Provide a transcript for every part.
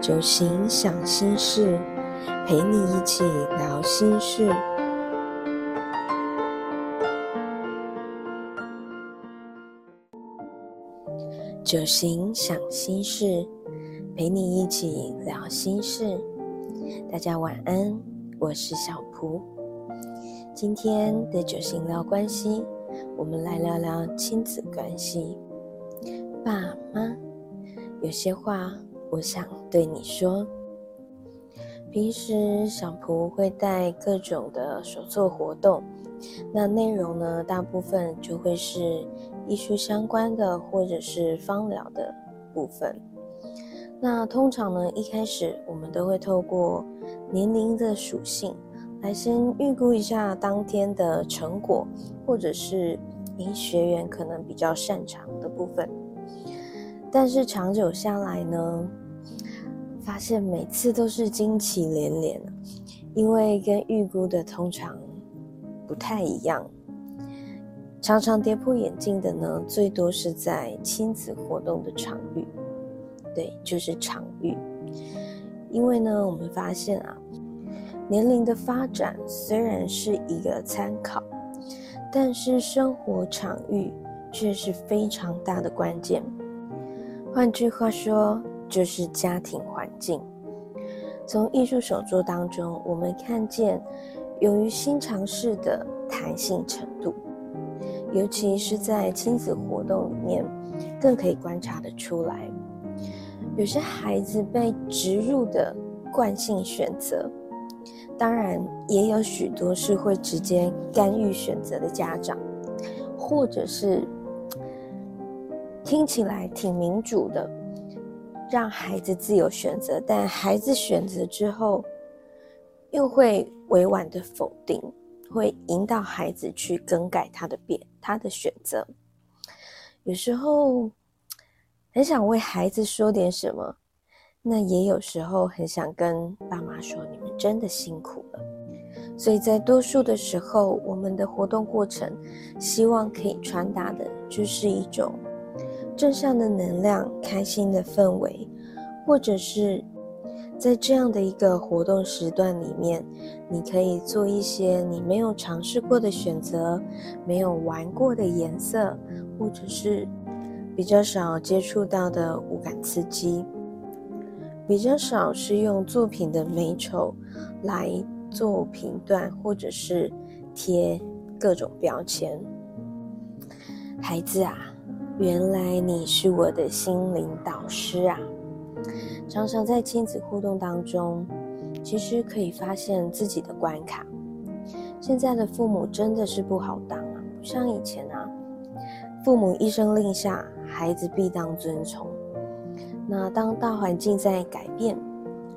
酒行想心事，陪你一起聊心事。酒行想心事，陪你一起聊心事。大家晚安，我是小蒲。今天的酒行聊关系，我们来聊聊亲子关系。爸妈，有些话。我想对你说，平时小蒲会带各种的手作活动，那内容呢，大部分就会是艺术相关的，或者是芳疗的部分。那通常呢，一开始我们都会透过年龄的属性来先预估一下当天的成果，或者是您学员可能比较擅长的部分。但是长久下来呢？发现每次都是惊奇连连因为跟预估的通常不太一样。常常跌破眼镜的呢，最多是在亲子活动的场域，对，就是场域。因为呢，我们发现啊，年龄的发展虽然是一个参考，但是生活场域却是非常大的关键。换句话说。就是家庭环境。从艺术手作当中，我们看见勇于新尝试的弹性程度，尤其是在亲子活动里面，更可以观察得出来。有些孩子被植入的惯性选择，当然也有许多是会直接干预选择的家长，或者是听起来挺民主的。让孩子自由选择，但孩子选择之后，又会委婉的否定，会引导孩子去更改他的变他的选择。有时候很想为孩子说点什么，那也有时候很想跟爸妈说：“你们真的辛苦了。”所以在多数的时候，我们的活动过程，希望可以传达的就是一种。正向的能量、开心的氛围，或者是在这样的一个活动时段里面，你可以做一些你没有尝试过的选择，没有玩过的颜色，或者是比较少接触到的五感刺激，比较少是用作品的美丑来做评断，或者是贴各种标签。孩子啊。原来你是我的心灵导师啊！常常在亲子互动当中，其实可以发现自己的关卡。现在的父母真的是不好当啊，不像以前啊，父母一声令下，孩子必当遵从。那当大环境在改变，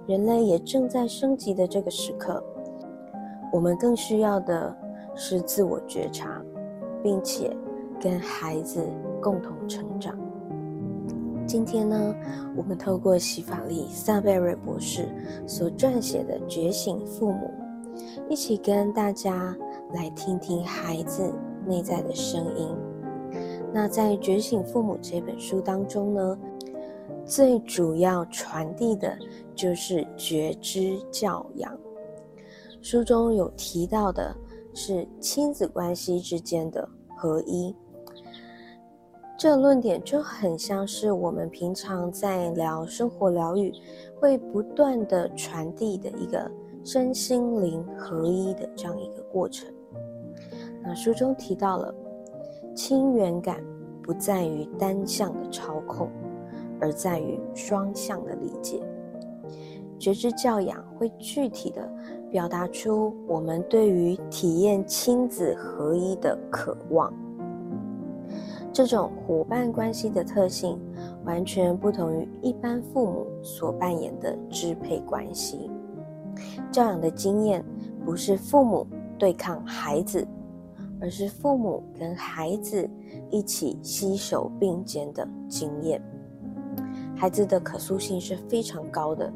人类也正在升级的这个时刻，我们更需要的是自我觉察，并且跟孩子。共同成长。今天呢，我们透过洗法利萨贝瑞博士所撰写的《觉醒父母》，一起跟大家来听听孩子内在的声音。那在《觉醒父母》这本书当中呢，最主要传递的就是觉知教养。书中有提到的是亲子关系之间的合一。这论点就很像是我们平常在聊生活疗愈，会不断的传递的一个身心灵合一的这样一个过程。那书中提到了，亲缘感不在于单向的操控，而在于双向的理解。觉知教养会具体的表达出我们对于体验亲子合一的渴望。这种伙伴关系的特性，完全不同于一般父母所扮演的支配关系。教养的经验不是父母对抗孩子，而是父母跟孩子一起携手并肩的经验。孩子的可塑性是非常高的，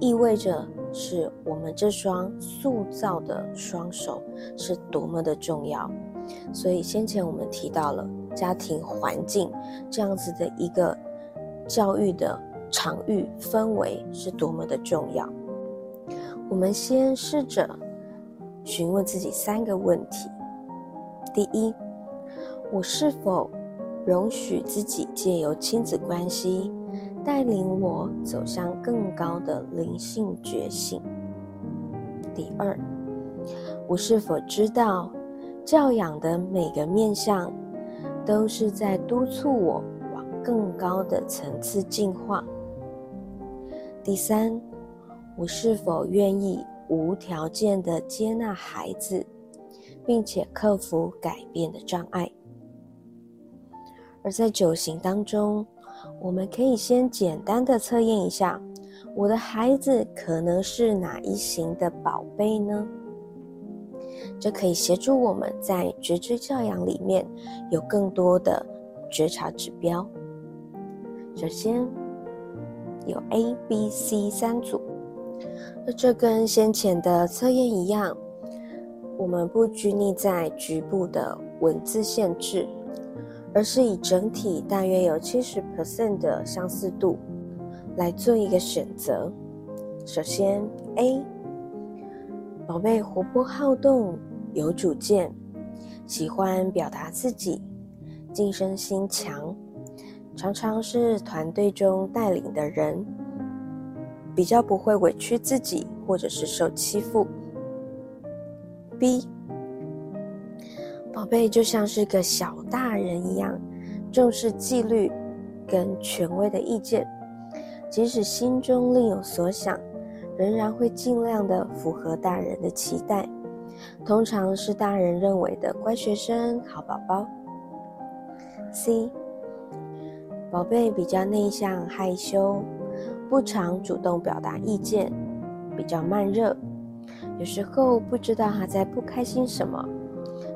意味着是我们这双塑造的双手是多么的重要。所以先前我们提到了。家庭环境这样子的一个教育的场域氛围是多么的重要。我们先试着询问自己三个问题：第一，我是否容许自己借由亲子关系带领我走向更高的灵性觉醒？第二，我是否知道教养的每个面向都是在督促我往更高的层次进化？第三。我是否愿意无条件的接纳孩子，并且克服改变的障碍？而在九型当中，我们可以先简单的测验一下，我的孩子可能是哪一型的宝贝呢？这可以协助我们在觉知教养里面有更多的觉察指标。首先，有 A、B、C 三组。那这跟先前的测验一样，我们不拘泥在局部的文字限制，而是以整体大约有七十 percent 的相似度来做一个选择。首先，A，宝贝活泼好动，有主见，喜欢表达自己，晋升心强，常常是团队中带领的人。比较不会委屈自己，或者是受欺负。B，宝贝就像是个小大人一样，重视纪律跟权威的意见，即使心中另有所想，仍然会尽量的符合大人的期待。通常是大人认为的乖学生、好宝宝。C，宝贝比较内向、害羞。不常主动表达意见，比较慢热，有时候不知道他在不开心什么，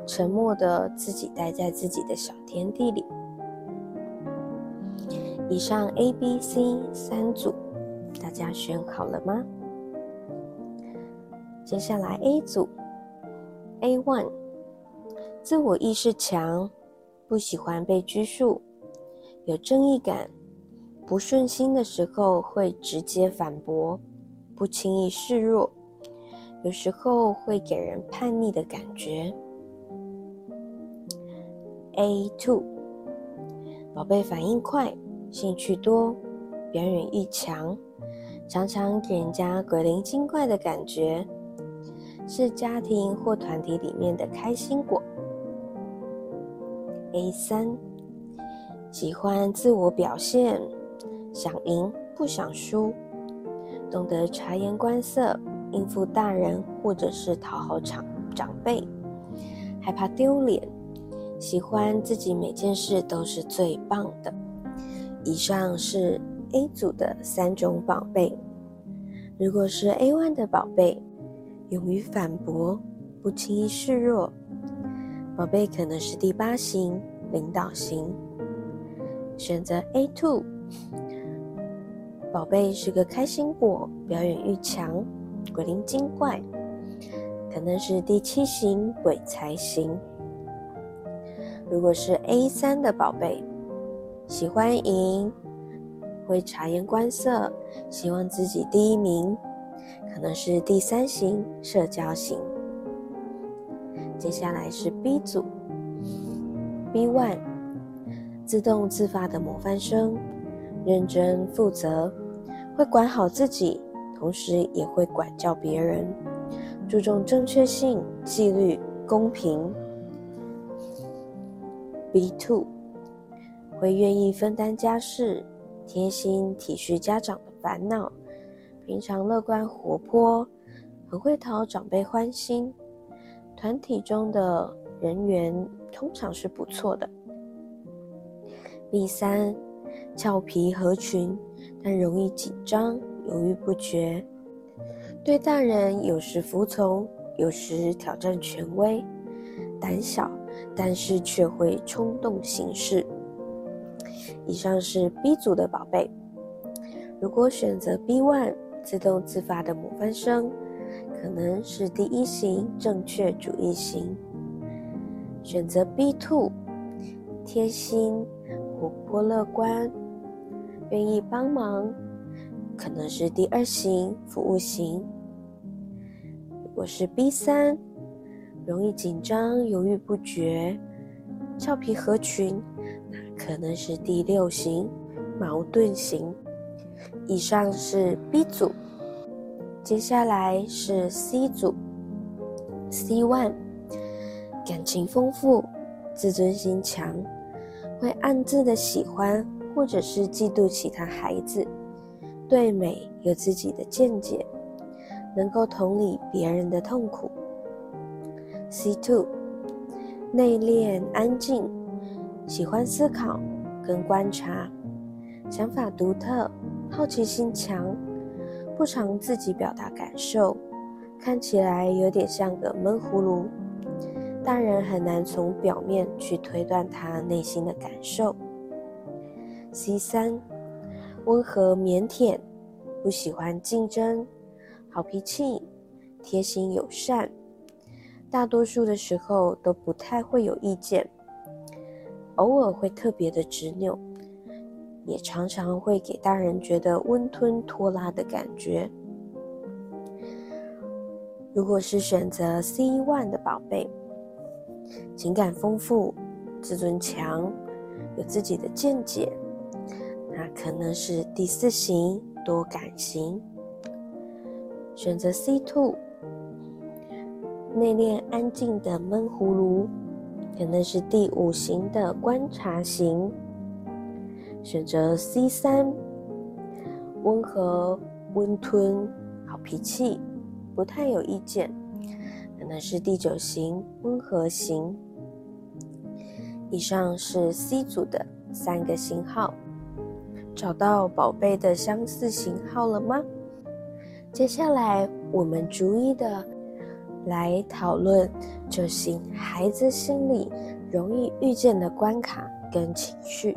沉默的自己待在自己的小天地里。以上 A、B、C 三组，大家选好了吗？接下来 A 组，A one，自我意识强，不喜欢被拘束，有正义感。不顺心的时候会直接反驳，不轻易示弱，有时候会给人叛逆的感觉。A two，宝贝反应快，兴趣多，表演欲强，常常给人家鬼灵精怪的感觉，是家庭或团体里面的开心果。A 三，喜欢自我表现。想赢不想输，懂得察言观色，应付大人或者是讨好长长辈，害怕丢脸，喜欢自己每件事都是最棒的。以上是 A 组的三种宝贝。如果是 A one 的宝贝，勇于反驳，不轻易示弱，宝贝可能是第八型领导型。选择 A two。宝贝是个开心果，表演欲强，鬼灵精怪，可能是第七型鬼才型。如果是 A 三的宝贝，喜欢赢，会察言观色，希望自己第一名，可能是第三型社交型。接下来是 B 组，B one，自动自发的模范生。认真负责，会管好自己，同时也会管教别人，注重正确性、纪律、公平。B two 会愿意分担家事，贴心体恤家长的烦恼，平常乐观活泼，很会讨长辈欢心，团体中的人缘通常是不错的。B 三。俏皮合群，但容易紧张、犹豫不决。对大人有时服从，有时挑战权威。胆小，但是却会冲动行事。以上是 B 组的宝贝。如果选择 B one 自动自发的模范生，可能是第一型正确主义型。选择 B two 贴心。活泼乐观，愿意帮忙，可能是第二型服务型。如果是 B 三，容易紧张、犹豫不决、俏皮合群，那可能是第六型矛盾型。以上是 B 组，接下来是 C 组。C one，感情丰富，自尊心强，会暗自的喜欢或者是嫉妒其他孩子，对美有自己的见解，能够同理别人的痛苦。C two，内敛安静，喜欢思考跟观察，想法独特。好奇心强，不常自己表达感受，看起来有点像个闷葫芦，大人很难从表面去推断他内心的感受。C 三，温和腼腆，不喜欢竞争，好脾气，贴心友善，大多数的时候都不太会有意见，偶尔会特别的执拗。也常常会给大人觉得温吞拖拉的感觉。如果是选择 C one 的宝贝，情感丰富，自尊强，有自己的见解，那可能是第四型多感型。选择 C two，内敛安静的闷葫芦，可能是第五型的观察型。选择 C 三，温和、温吞、好脾气，不太有意见，可能是第九型温和型。以上是 C 组的三个型号，找到宝贝的相似型号了吗？接下来我们逐一的来讨论九型孩子心里容易遇见的关卡跟情绪。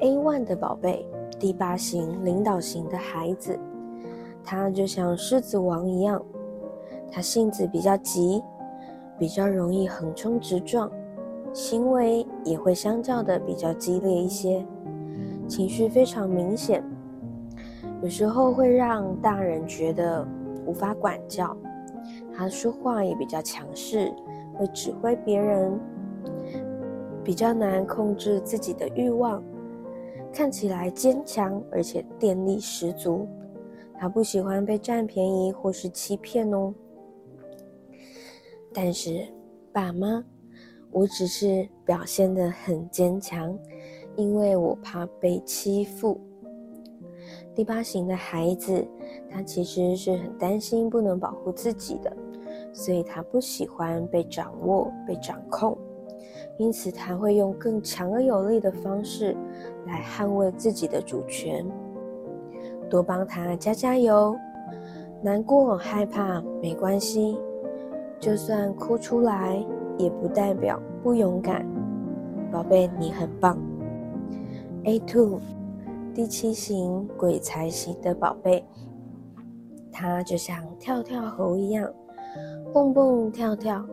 A one 的宝贝，第八型领导型的孩子，他就像狮子王一样，他性子比较急，比较容易横冲直撞，行为也会相较的比较激烈一些，情绪非常明显，有时候会让大人觉得无法管教，他说话也比较强势，会指挥别人，比较难控制自己的欲望。看起来坚强，而且电力十足。他不喜欢被占便宜或是欺骗哦。但是，爸妈，我只是表现得很坚强，因为我怕被欺负。第八型的孩子，他其实是很担心不能保护自己的，所以他不喜欢被掌握、被掌控。因此，他会用更强而有力的方式来捍卫自己的主权。多帮他加加油，难过、害怕没关系，就算哭出来，也不代表不勇敢。宝贝，你很棒。A two，第七型鬼才型的宝贝，他就像跳跳猴一样，蹦蹦跳跳。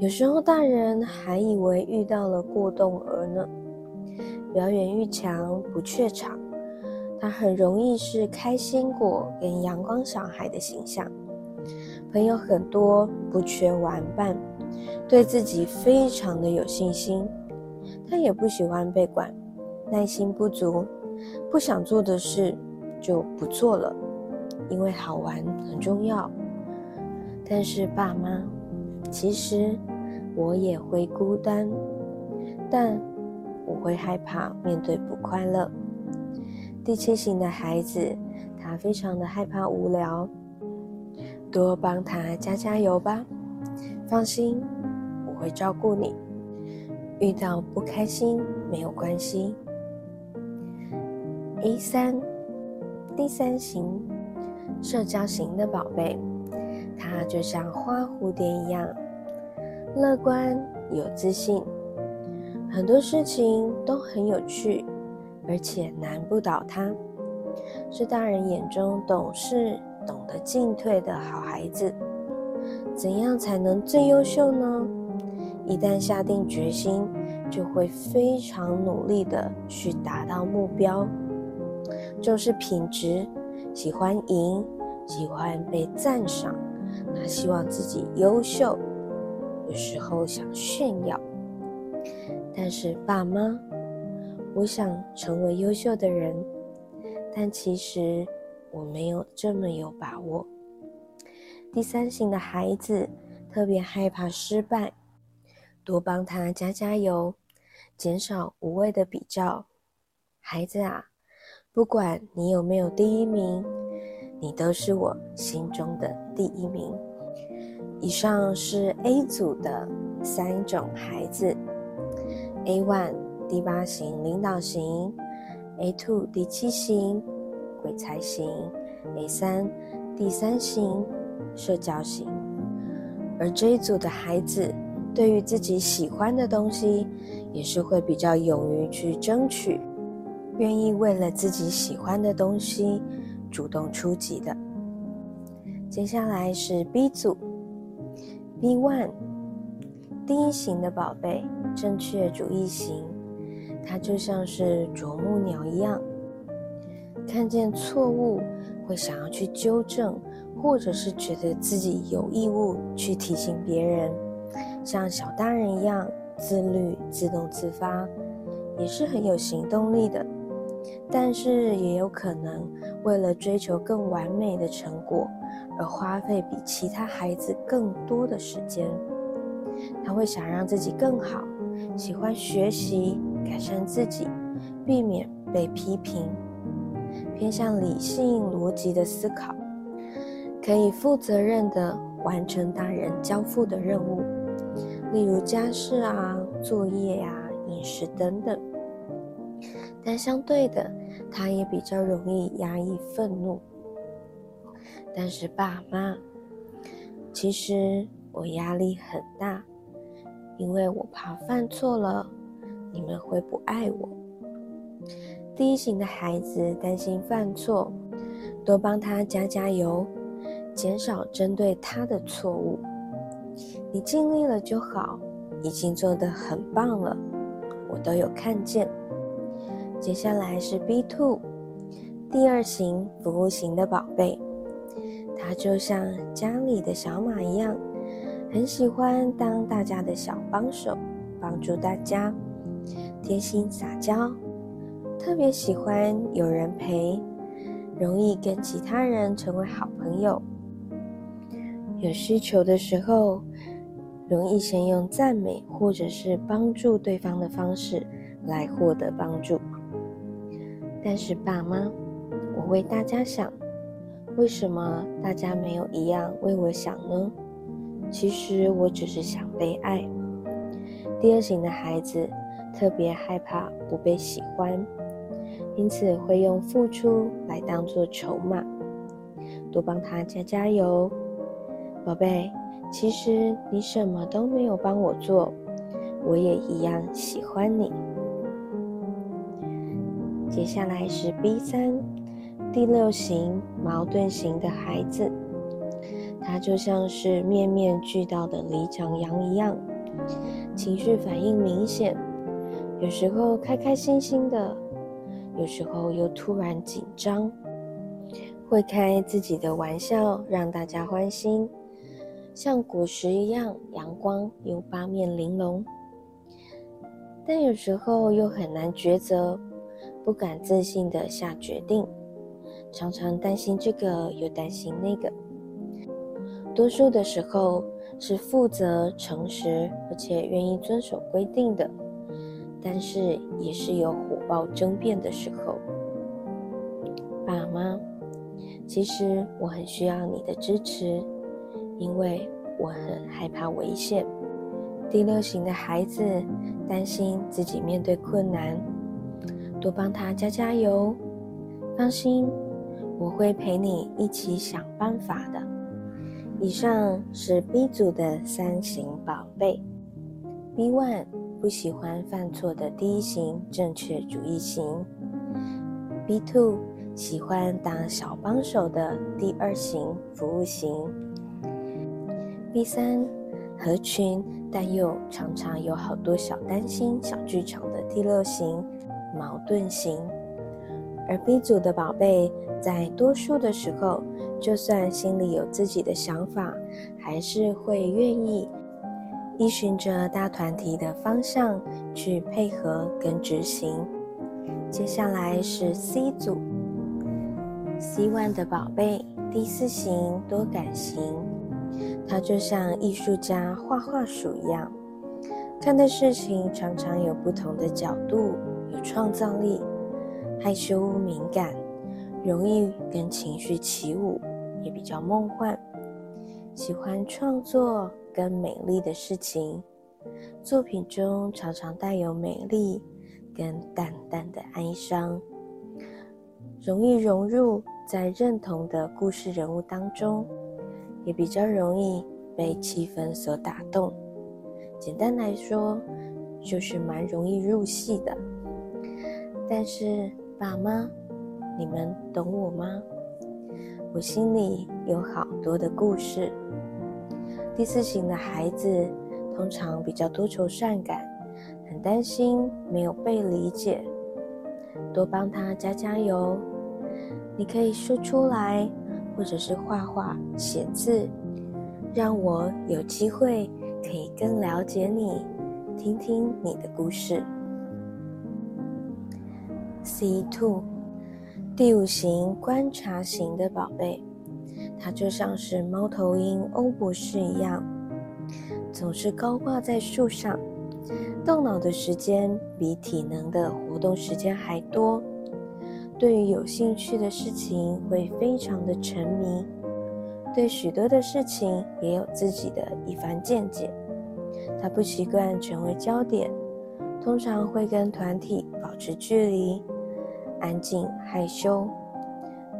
有时候大人还以为遇到了过动儿呢，表演欲强，不怯场，他很容易是开心果跟阳光小孩的形象，朋友很多，不缺玩伴，对自己非常的有信心，他也不喜欢被管，耐心不足，不想做的事就不做了，因为好玩很重要。但是爸妈。其实我也会孤单，但我会害怕面对不快乐。第七型的孩子，他非常的害怕无聊，多帮他加加油吧。放心，我会照顾你。遇到不开心没有关系。A 三，第三型，社交型的宝贝。他就像花蝴蝶一样，乐观有自信，很多事情都很有趣，而且难不倒他，是大人眼中懂事、懂得进退的好孩子。怎样才能最优秀呢？一旦下定决心就会非常努力的去达到目标，重视品质，喜欢赢，喜欢被赞赏，他希望自己优秀，有时候想炫耀。但是爸妈，我想成为优秀的人，但其实我没有这么有把握。第三型的孩子特别害怕失败，多帮他加加油，减少无谓的比较。孩子啊，不管你有没有第一名，你都是我心中的第一名。以上是 A 组的三种孩子：A one 第八型领导型，A two 第七型鬼才型，A 三第三型。社交型，而这一组的孩子，对于自己喜欢的东西，也是会比较勇于去争取，愿意为了自己喜欢的东西主动出击的。接下来是 B 组，B one，第一型的宝贝，正确主义型，它就像是啄木鸟一样，看见错误会想要去纠正。或者是觉得自己有义务去提醒别人，像小大人一样自律、自动自发，也是很有行动力的。但是也有可能为了追求更完美的成果，而花费比其他孩子更多的时间。他会想让自己更好，喜欢学习、改善自己，避免被批评，偏向理性逻辑的思考。可以负责任的完成大人交付的任务，例如家事啊、作业呀、饮食等等。但相对的，他也比较容易压抑愤怒。但是爸妈，其实我压力很大，因为我怕犯错了，你们会不爱我。第一型的孩子担心犯错，多帮他加加油。减少针对他的错误，你尽力了就好，已经做得很棒了，我都有看见。接下来是 B two，第二型服务型的宝贝，它就像家里的小马一样，很喜欢当大家的小帮手，帮助大家，贴心撒娇，特别喜欢有人陪，容易跟其他人成为好朋友。有需求的时候，容易先用赞美或者是帮助对方的方式来获得帮助。但是爸妈，我为大家想，为什么大家没有一样为我想呢？其实我只是想被爱。第二型的孩子特别害怕不被喜欢，因此会用付出来当做筹码，多帮他加加油。宝贝，其实你什么都没有帮我做，我也一样喜欢你。接下来是 B 三第六型矛盾型的孩子，他就像是面面俱到的李长阳一样，情绪反应明显，有时候开开心心的，有时候又突然紧张，会开自己的玩笑让大家欢心。像果实一样阳光又八面玲珑，但有时候又很难抉择，不敢自信的下决定，常常担心这个又担心那个。多数的时候是负责、诚实，而且愿意遵守规定的，但是也是有火爆争辩的时候。爸妈，其实我很需要你的支持。因为我很害怕危险。第六型的孩子担心自己面对困难，多帮他加加油。放心，我会陪你一起想办法的。以上是 B 组的三型宝贝。B one 不喜欢犯错的第一型正确主义型。B two 喜欢当小帮手的第二型服务型。B 三合群但又常常有好多小担心、小剧场的第六型矛盾型。而 B 组的宝贝，在多数的时候，就算心里有自己的想法，还是会愿意依循着大团体的方向去配合跟执行。接下来是 C 组，C one 的宝贝，第四型多感型，他就像艺术家画画鼠一样，看待事情常常有不同的角度，有创造力，害羞敏感，容易跟情绪起舞，也比较梦幻，喜欢创作跟美丽的事情，作品中常常带有美丽。跟淡淡的哀伤，容易融入在认同的故事人物当中，也比较容易被气氛所打动。简单来说，就是蛮容易入戏的。但是爸妈，你们懂我吗？我心里有好多的故事。第四型的孩子通常比较多愁善感。很担心没有被理解，多帮他加加油。你可以说出来，或者是画画、写字，让我有机会可以更了解你，听听你的故事。C two，第五型观察型的宝贝，它就像是猫头鹰欧博士一样，总是高挂在树上。动脑的时间比体能的活动时间还多，对于有兴趣的事情会非常的沉迷，对许多的事情也有自己的一番见解。他不习惯成为焦点，通常会跟团体保持距离，安静害羞，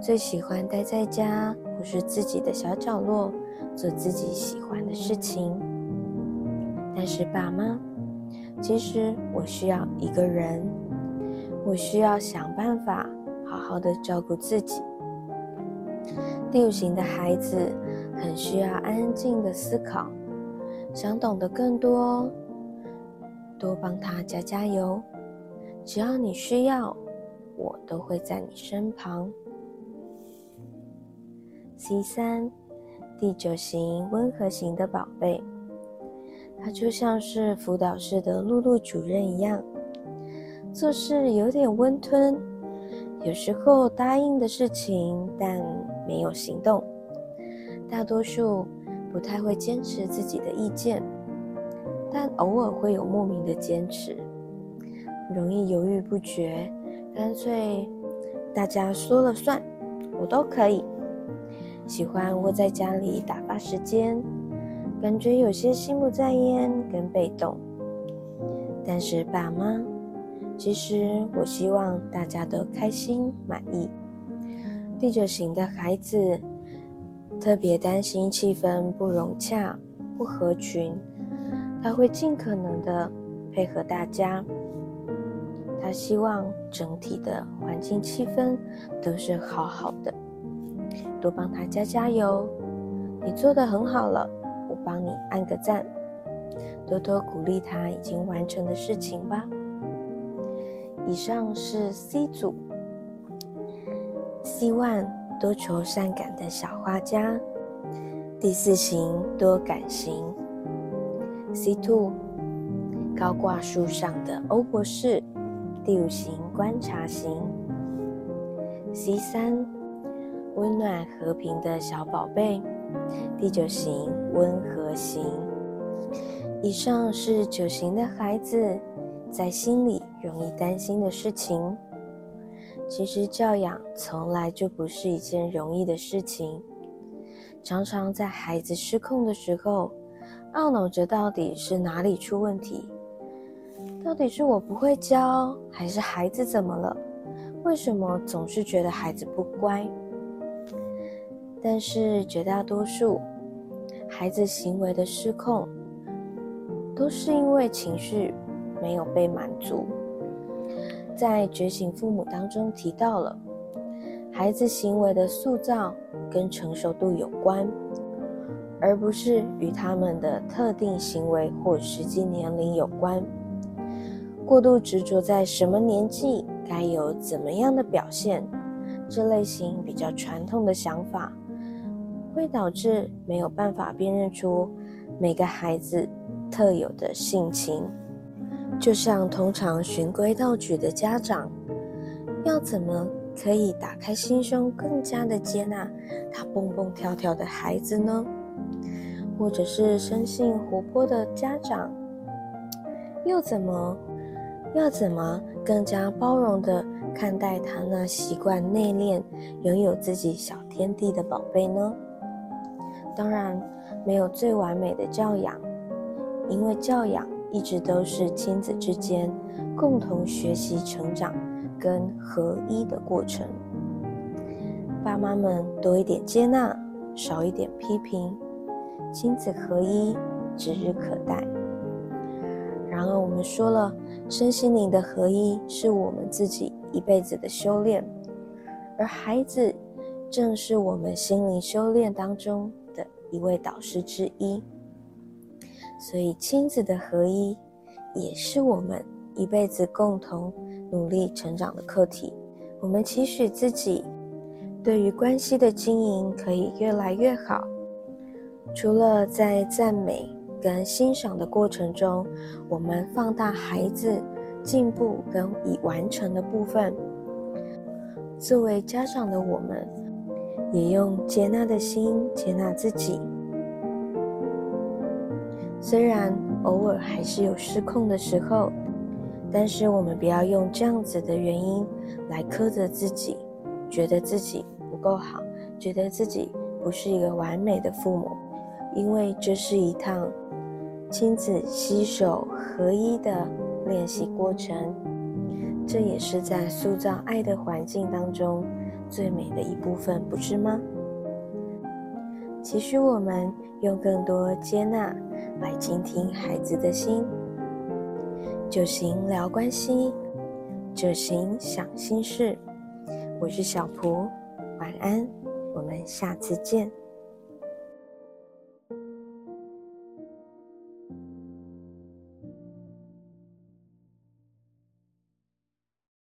最喜欢待在家或是自己的小角落，做自己喜欢的事情。但是爸妈。其实我需要一个人，我需要想办法好好的照顾自己。第五型的孩子很需要安静的思考，想懂得更多，多帮他加加油。只要你需要，都会在你身旁。C 三，第九型温和型的宝贝。他就像是辅导室的露露主任一样，做事有点温吞，有时候答应的事情，但没有行动。大多数不太会坚持自己的意见，但偶尔会有莫名的坚持，容易犹豫不决，干脆大家说了算，我都可以。喜欢窝在家里打发时间。感觉有些心不在焉跟被动，但是爸妈，其实我希望大家都开心满意。第九型的孩子特别担心气氛不融洽、不合群，他会尽可能的配合大家，他希望整体的环境气氛都是好好的，多帮他加加油，你做的很好了。我帮你按个赞，多多鼓励他已经完成的事情吧。以上是 C 组，C one 多愁善感的小画家，第四型多感型，C two 高挂树上的欧博士，第五型观察型，C 三温暖和平的小宝贝。第九型温和型，以上是九型的孩子在心里容易担心的事情。其实教养从来就不是一件容易的事情，常常在孩子失控的时候，懊恼着到底是哪里出问题，到底是我不会教，还是孩子怎么了？为什么总是觉得孩子不乖？但是绝大多数孩子行为的失控，都是因为情绪没有被满足。在觉醒父母当中提到了，孩子行为的塑造跟成熟度有关。而不是与他们的特定行为或实际年龄有关。过度执着在什么年纪该有怎么样的表现，这类型比较传统的想法，会导致没有办法辨认出每个孩子特有的性情。就像通常循规蹈矩的家长，要怎么可以打开心胸，更加的接纳他蹦蹦跳跳的孩子呢？或者是生性活泼的家长，又怎么要怎么更加包容的看待他那习惯内敛、拥有自己小天地的宝贝呢？当然，没有最完美的教养，因为教养一直都是亲子之间共同学习、成长跟合一的过程。爸妈们多一点接纳，少一点批评。亲子合一指日可待。然而，我们说了，身心灵的合一是我们自己一辈子的修炼，而孩子正是我们心灵修炼当中的一位导师之一。所以，亲子的合一也是我们一辈子共同努力成长的课题。我们期许自己对于关系的经营可以越来越好。除了在赞美跟欣赏的过程中，我们放大孩子进步跟已完成的部分，作为家长的我们，也用接纳的心接纳自己。虽然偶尔还是有失控的时候，但是我们不要用这样子的原因来苛责自己，觉得自己不够好，觉得自己不是一个完美的父母。因为这是一趟亲子携手合一的练习过程，这也是在塑造爱的环境当中最美的一部分，不是吗？期许我们用更多接纳来倾听孩子的心，就行聊关系，就行想心事。我是小蒲，晚安，我们下次见。